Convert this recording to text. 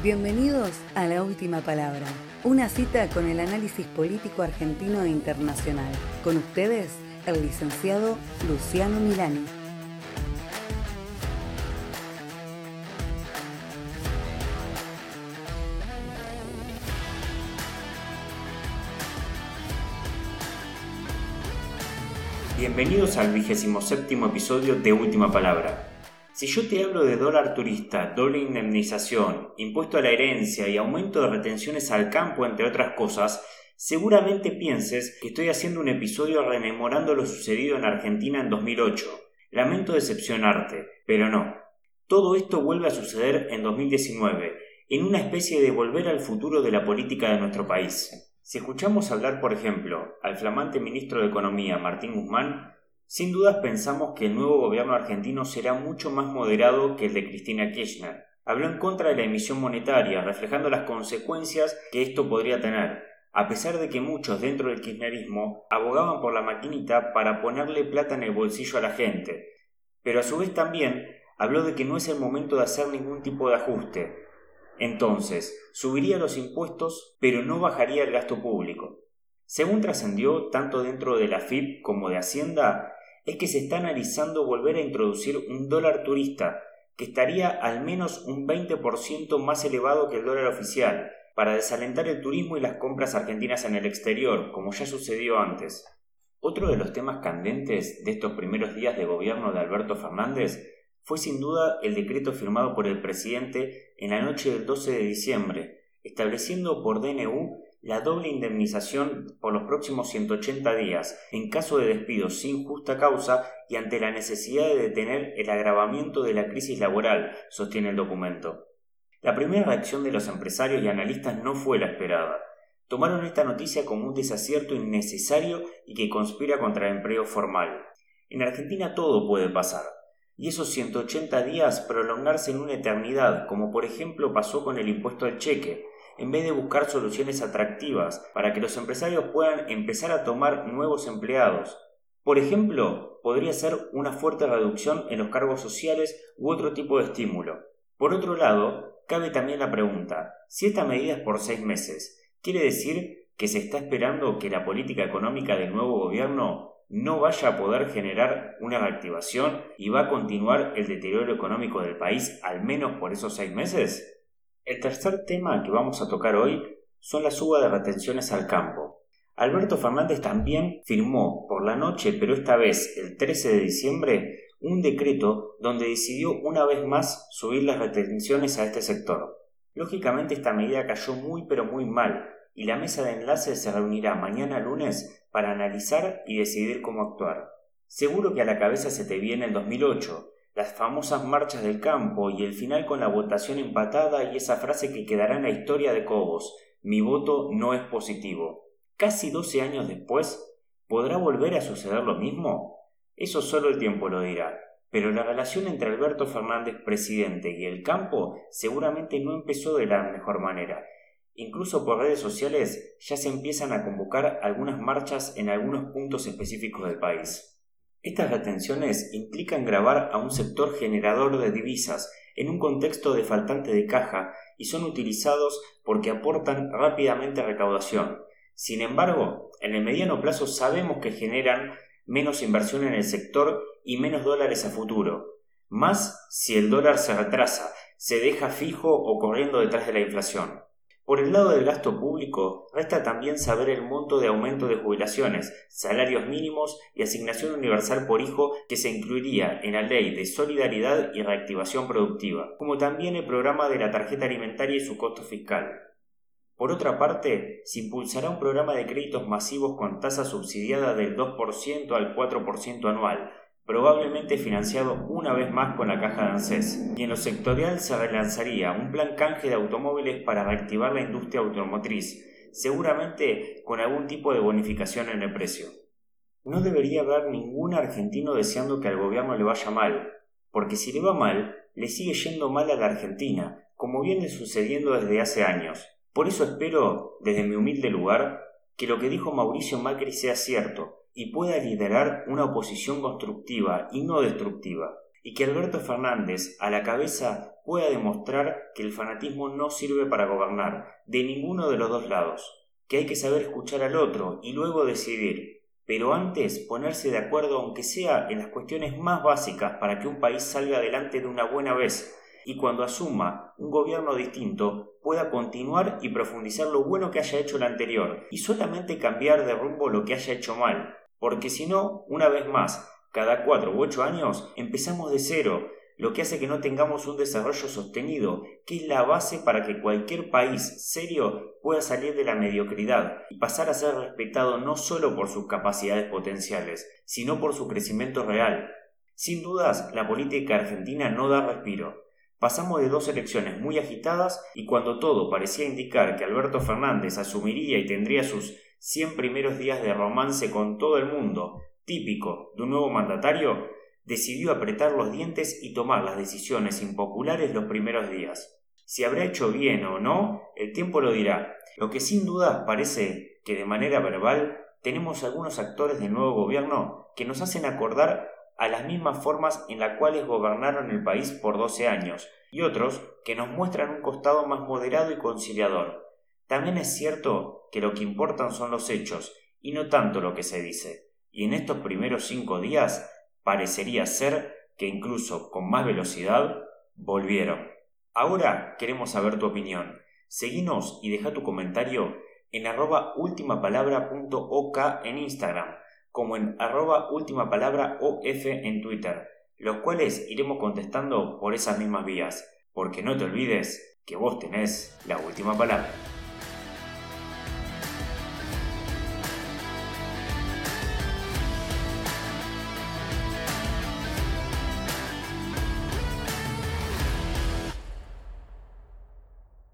Bienvenidos a La Última Palabra, una cita con el análisis político argentino e internacional. Con ustedes, el licenciado Luciano Milani. Bienvenidos al vigésimo séptimo episodio de Última Palabra. Si yo te hablo de dólar turista, doble indemnización, impuesto a la herencia y aumento de retenciones al campo, entre otras cosas, seguramente pienses que estoy haciendo un episodio rememorando lo sucedido en Argentina en 2008. Lamento decepcionarte, pero no. Todo esto vuelve a suceder en 2019, en una especie de volver al futuro de la política de nuestro país. Si escuchamos hablar, por ejemplo, al flamante ministro de Economía, Martín Guzmán, sin dudas pensamos que el nuevo gobierno argentino será mucho más moderado que el de Cristina Kirchner. Habló en contra de la emisión monetaria, reflejando las consecuencias que esto podría tener, a pesar de que muchos dentro del kirchnerismo abogaban por la maquinita para ponerle plata en el bolsillo a la gente. Pero a su vez también habló de que no es el momento de hacer ningún tipo de ajuste. Entonces, subiría los impuestos, pero no bajaría el gasto público. Según trascendió tanto dentro de la FIP como de Hacienda, es que se está analizando volver a introducir un dólar turista, que estaría al menos un 20% más elevado que el dólar oficial, para desalentar el turismo y las compras argentinas en el exterior, como ya sucedió antes. Otro de los temas candentes de estos primeros días de gobierno de Alberto Fernández fue sin duda el decreto firmado por el presidente en la noche del 12 de diciembre, estableciendo por DNU la doble indemnización por los próximos 180 días en caso de despido sin justa causa y ante la necesidad de detener el agravamiento de la crisis laboral, sostiene el documento. La primera reacción de los empresarios y analistas no fue la esperada. Tomaron esta noticia como un desacierto innecesario y que conspira contra el empleo formal. En Argentina todo puede pasar, y esos 180 días prolongarse en una eternidad, como por ejemplo pasó con el impuesto al cheque, en vez de buscar soluciones atractivas para que los empresarios puedan empezar a tomar nuevos empleados. Por ejemplo, podría ser una fuerte reducción en los cargos sociales u otro tipo de estímulo. Por otro lado, cabe también la pregunta, si esta medida es por seis meses, ¿quiere decir que se está esperando que la política económica del nuevo gobierno no vaya a poder generar una reactivación y va a continuar el deterioro económico del país al menos por esos seis meses? El tercer tema que vamos a tocar hoy son las suba de retenciones al campo. Alberto Fernández también firmó por la noche, pero esta vez el 13 de diciembre, un decreto donde decidió una vez más subir las retenciones a este sector. Lógicamente esta medida cayó muy pero muy mal y la mesa de enlace se reunirá mañana lunes para analizar y decidir cómo actuar. Seguro que a la cabeza se te viene el 2008, las famosas marchas del campo y el final con la votación empatada y esa frase que quedará en la historia de Cobos, mi voto no es positivo. Casi doce años después, ¿podrá volver a suceder lo mismo? Eso solo el tiempo lo dirá. Pero la relación entre Alberto Fernández, presidente, y el campo seguramente no empezó de la mejor manera. Incluso por redes sociales ya se empiezan a convocar algunas marchas en algunos puntos específicos del país. Estas retenciones implican grabar a un sector generador de divisas en un contexto de faltante de caja y son utilizados porque aportan rápidamente recaudación. Sin embargo, en el mediano plazo sabemos que generan menos inversión en el sector y menos dólares a futuro, más si el dólar se retrasa, se deja fijo o corriendo detrás de la inflación. Por el lado del gasto público, resta también saber el monto de aumento de jubilaciones, salarios mínimos y asignación universal por hijo que se incluiría en la Ley de Solidaridad y Reactivación Productiva, como también el programa de la tarjeta alimentaria y su costo fiscal. Por otra parte, se impulsará un programa de créditos masivos con tasa subsidiada del 2% al 4% anual, probablemente financiado una vez más con la caja de ANSES, y en lo sectorial se relanzaría un plan canje de automóviles para reactivar la industria automotriz, seguramente con algún tipo de bonificación en el precio. No debería haber ningún argentino deseando que al gobierno le vaya mal, porque si le va mal, le sigue yendo mal a la Argentina, como viene sucediendo desde hace años. Por eso espero, desde mi humilde lugar, que lo que dijo Mauricio Macri sea cierto, y pueda liderar una oposición constructiva y no destructiva. y que Alberto Fernández a la cabeza pueda demostrar que el fanatismo no sirve para gobernar de ninguno de los dos lados, que hay que saber escuchar al otro y luego decidir, pero antes ponerse de acuerdo aunque sea en las cuestiones más básicas para que un país salga adelante de una buena vez y cuando asuma un gobierno distinto pueda continuar y profundizar lo bueno que haya hecho el anterior y solamente cambiar de rumbo lo que haya hecho mal, porque si no, una vez más, cada cuatro u ocho años empezamos de cero, lo que hace que no tengamos un desarrollo sostenido, que es la base para que cualquier país serio pueda salir de la mediocridad y pasar a ser respetado no solo por sus capacidades potenciales, sino por su crecimiento real. Sin dudas, la política argentina no da respiro. Pasamos de dos elecciones muy agitadas y cuando todo parecía indicar que Alberto Fernández asumiría y tendría sus 100 primeros días de romance con todo el mundo, típico de un nuevo mandatario, decidió apretar los dientes y tomar las decisiones impopulares los primeros días. Si habrá hecho bien o no, el tiempo lo dirá. Lo que sin duda parece que de manera verbal tenemos algunos actores del nuevo gobierno que nos hacen acordar a las mismas formas en las cuales gobernaron el país por 12 años, y otros que nos muestran un costado más moderado y conciliador. También es cierto que lo que importan son los hechos y no tanto lo que se dice, y en estos primeros cinco días parecería ser que incluso con más velocidad volvieron. Ahora queremos saber tu opinión. Seguinos y deja tu comentario en arroba ultimapalabra.ok en Instagram, como en arroba ultimapalabraof en Twitter, los cuales iremos contestando por esas mismas vías, porque no te olvides que vos tenés la última palabra.